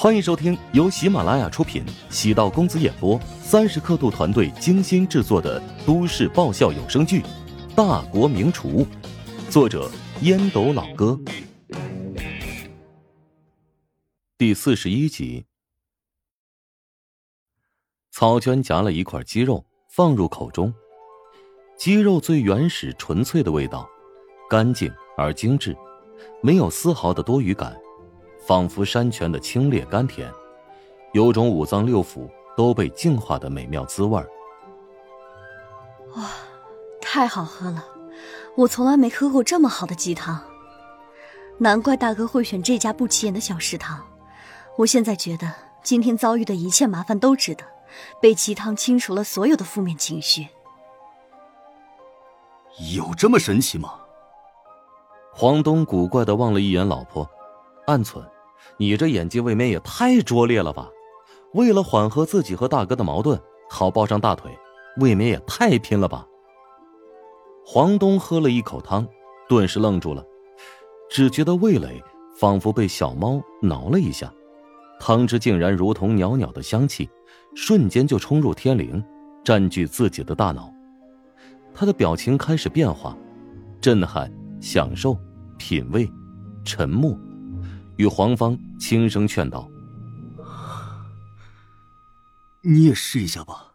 欢迎收听由喜马拉雅出品、喜道公子演播、三十刻度团队精心制作的都市爆笑有声剧《大国名厨》，作者烟斗老哥，第四十一集。草娟夹了一块鸡肉放入口中，鸡肉最原始、纯粹的味道，干净而精致，没有丝毫的多余感。仿佛山泉的清冽甘甜，有种五脏六腑都被净化的美妙滋味哇，太好喝了！我从来没喝过这么好的鸡汤，难怪大哥会选这家不起眼的小食堂。我现在觉得今天遭遇的一切麻烦都值得，被鸡汤清除了所有的负面情绪。有这么神奇吗？黄东古怪的望了一眼老婆，暗忖。你这演技未免也太拙劣了吧！为了缓和自己和大哥的矛盾，好抱上大腿，未免也太拼了吧！黄东喝了一口汤，顿时愣住了，只觉得味蕾仿佛被小猫挠了一下，汤汁竟然如同袅袅的香气，瞬间就冲入天灵，占据自己的大脑。他的表情开始变化，震撼、享受、品味、沉默。与黄芳轻声劝道：“你也试一下吧。”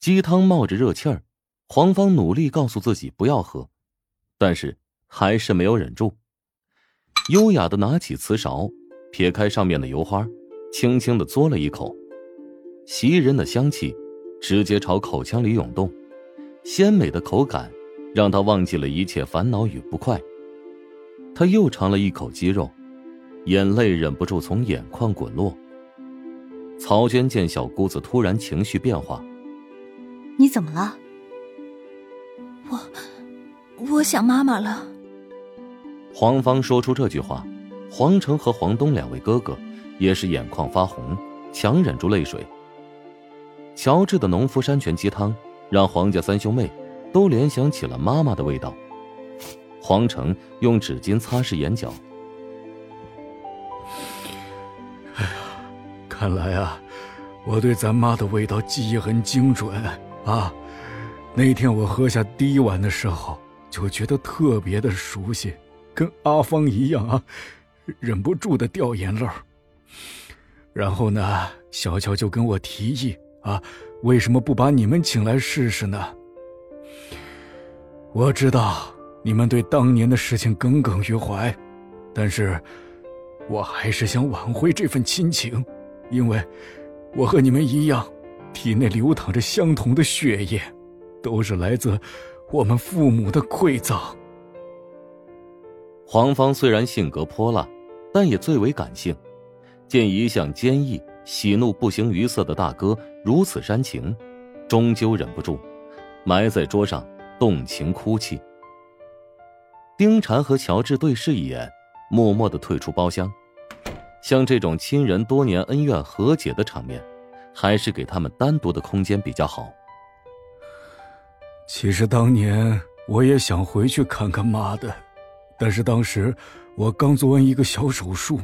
鸡汤冒着热气儿，黄芳努力告诉自己不要喝，但是还是没有忍住，优雅的拿起瓷勺，撇开上面的油花，轻轻的嘬了一口，袭人的香气直接朝口腔里涌动，鲜美的口感让他忘记了一切烦恼与不快。他又尝了一口鸡肉，眼泪忍不住从眼眶滚落。曹娟见小姑子突然情绪变化，你怎么了？我，我想妈妈了。黄芳说出这句话，黄成和黄东两位哥哥也是眼眶发红，强忍住泪水。乔治的农夫山泉鸡汤让黄家三兄妹都联想起了妈妈的味道。黄成用纸巾擦拭眼角。哎呀，看来啊，我对咱妈的味道记忆很精准啊！那天我喝下第一碗的时候，就觉得特别的熟悉，跟阿芳一样啊，忍不住的掉眼泪然后呢，小乔就跟我提议啊，为什么不把你们请来试试呢？我知道。你们对当年的事情耿耿于怀，但是，我还是想挽回这份亲情，因为，我和你们一样，体内流淌着相同的血液，都是来自我们父母的馈赠。黄芳虽然性格泼辣，但也最为感性，见一向坚毅、喜怒不形于色的大哥如此煽情，终究忍不住，埋在桌上动情哭泣。丁婵和乔治对视一眼，默默的退出包厢。像这种亲人多年恩怨和解的场面，还是给他们单独的空间比较好。其实当年我也想回去看看妈的，但是当时我刚做完一个小手术，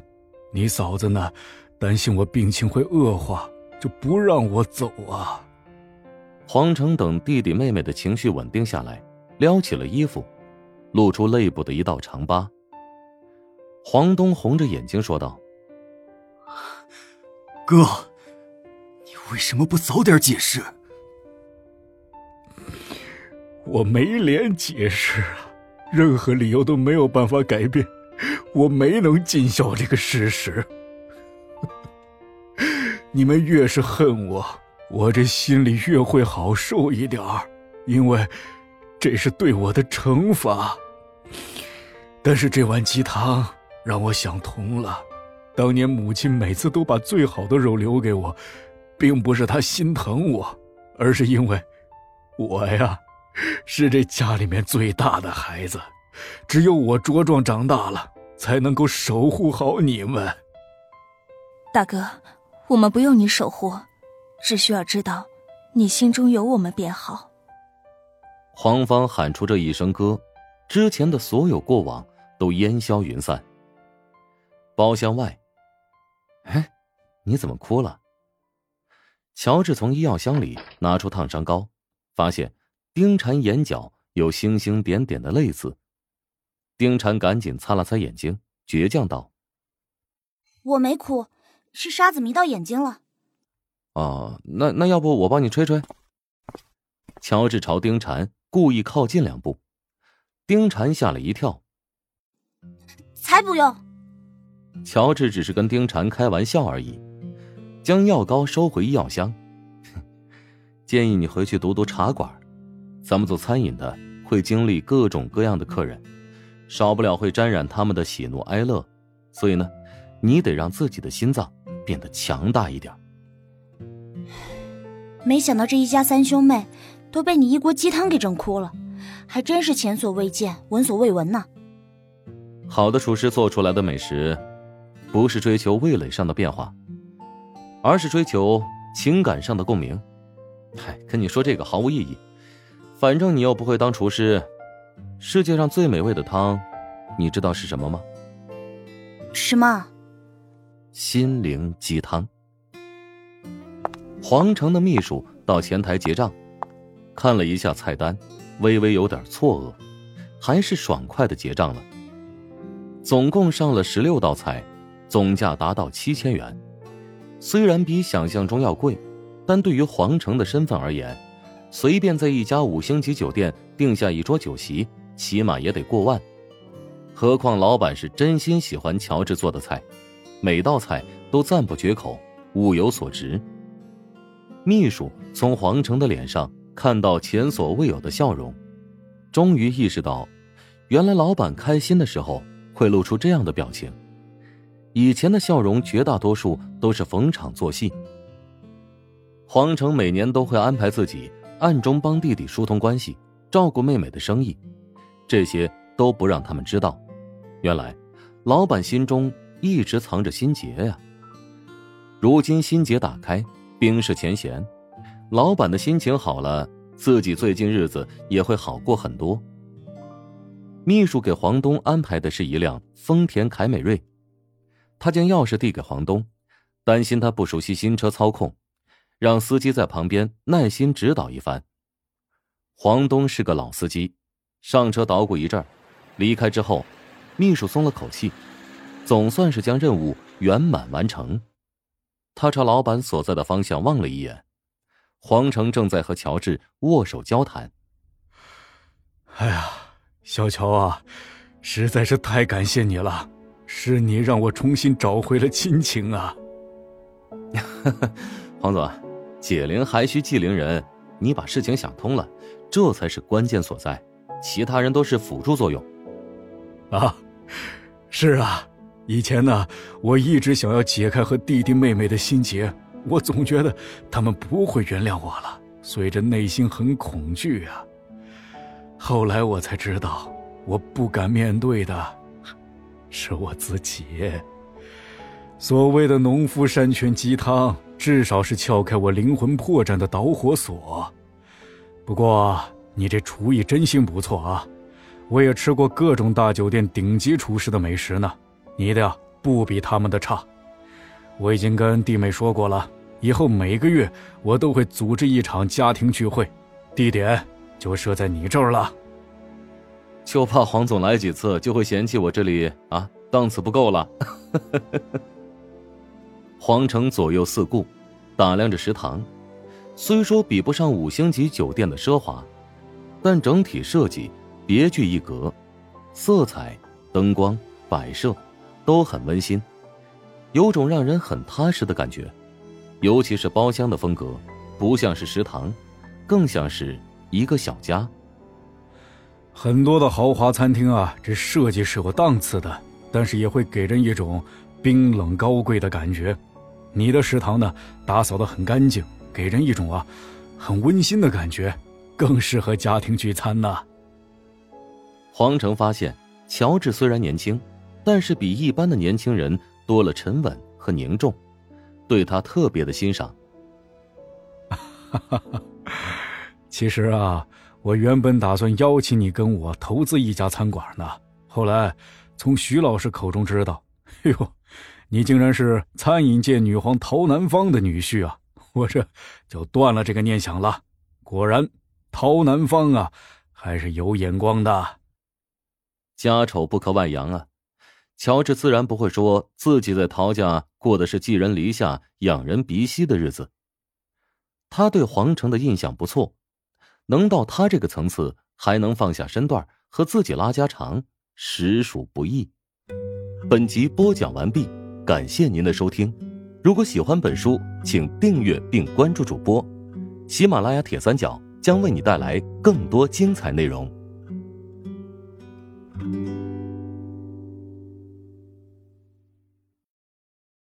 你嫂子呢，担心我病情会恶化，就不让我走啊。黄成等弟弟妹妹的情绪稳定下来，撩起了衣服。露出肋部的一道长疤。黄东红着眼睛说道：“哥，你为什么不早点解释？”我没脸解释啊，任何理由都没有办法改变，我没能尽孝这个事实。你们越是恨我，我这心里越会好受一点儿，因为这是对我的惩罚。但是这碗鸡汤让我想通了，当年母亲每次都把最好的肉留给我，并不是她心疼我，而是因为，我呀，是这家里面最大的孩子，只有我茁壮长大了，才能够守护好你们。大哥，我们不用你守护，只需要知道，你心中有我们便好。黄芳喊出这一声歌，之前的所有过往。都烟消云散。包厢外，哎，你怎么哭了？乔治从医药箱里拿出烫伤膏，发现丁婵眼角有星星点点的泪渍。丁婵赶紧擦了擦眼睛，倔强道：“我没哭，是沙子迷到眼睛了。”哦，那那要不我帮你吹吹？乔治朝丁婵故意靠近两步，丁婵吓了一跳。才不用！乔治只是跟丁婵开玩笑而已，将药膏收回医药箱。建议你回去读读茶馆，咱们做餐饮的会经历各种各样的客人，少不了会沾染他们的喜怒哀乐，所以呢，你得让自己的心脏变得强大一点。没想到这一家三兄妹都被你一锅鸡汤给整哭了，还真是前所未见、闻所未闻呢。好的厨师做出来的美食，不是追求味蕾上的变化，而是追求情感上的共鸣。嗨，跟你说这个毫无意义，反正你又不会当厨师。世界上最美味的汤，你知道是什么吗？什么？心灵鸡汤。皇城的秘书到前台结账，看了一下菜单，微微有点错愕，还是爽快的结账了。总共上了十六道菜，总价达到七千元。虽然比想象中要贵，但对于皇城的身份而言，随便在一家五星级酒店订下一桌酒席，起码也得过万。何况老板是真心喜欢乔治做的菜，每道菜都赞不绝口，物有所值。秘书从皇城的脸上看到前所未有的笑容，终于意识到，原来老板开心的时候会露出这样的表情。以前的笑容绝大多数都是逢场作戏。黄城每年都会安排自己暗中帮弟弟疏通关系，照顾妹妹的生意，这些都不让他们知道。原来，老板心中一直藏着心结呀。如今心结打开。冰释前嫌，老板的心情好了，自己最近日子也会好过很多。秘书给黄东安排的是一辆丰田凯美瑞，他将钥匙递给黄东，担心他不熟悉新车操控，让司机在旁边耐心指导一番。黄东是个老司机，上车捣鼓一阵儿，离开之后，秘书松了口气，总算是将任务圆满完成。他朝老板所在的方向望了一眼，黄成正在和乔治握手交谈。哎呀，小乔啊，实在是太感谢你了，是你让我重新找回了亲情啊！黄总，解铃还需系铃人，你把事情想通了，这才是关键所在，其他人都是辅助作用。啊，是啊。以前呢，我一直想要解开和弟弟妹妹的心结，我总觉得他们不会原谅我了，所以这内心很恐惧啊。后来我才知道，我不敢面对的是我自己。所谓的农夫山泉鸡汤，至少是撬开我灵魂破绽的导火索。不过你这厨艺真心不错啊，我也吃过各种大酒店顶级厨师的美食呢。你的呀，不比他们的差。我已经跟弟妹说过了，以后每个月我都会组织一场家庭聚会，地点就设在你这儿了。就怕黄总来几次就会嫌弃我这里啊档次不够了。黄城左右四顾，打量着食堂，虽说比不上五星级酒店的奢华，但整体设计别具一格，色彩、灯光、摆设。都很温馨，有种让人很踏实的感觉，尤其是包厢的风格，不像是食堂，更像是一个小家。很多的豪华餐厅啊，这设计是有档次的，但是也会给人一种冰冷高贵的感觉。你的食堂呢，打扫的很干净，给人一种啊很温馨的感觉，更适合家庭聚餐呢。黄成发现，乔治虽然年轻。但是比一般的年轻人多了沉稳和凝重，对他特别的欣赏。其实啊，我原本打算邀请你跟我投资一家餐馆呢。后来从徐老师口中知道，哎呦，你竟然是餐饮界女皇陶南方的女婿啊！我这就断了这个念想了。果然，陶南方啊，还是有眼光的。家丑不可外扬啊！乔治自然不会说自己在陶家过的是寄人篱下、仰人鼻息的日子。他对皇城的印象不错，能到他这个层次，还能放下身段和自己拉家常，实属不易。本集播讲完毕，感谢您的收听。如果喜欢本书，请订阅并关注主播。喜马拉雅铁三角将为你带来更多精彩内容。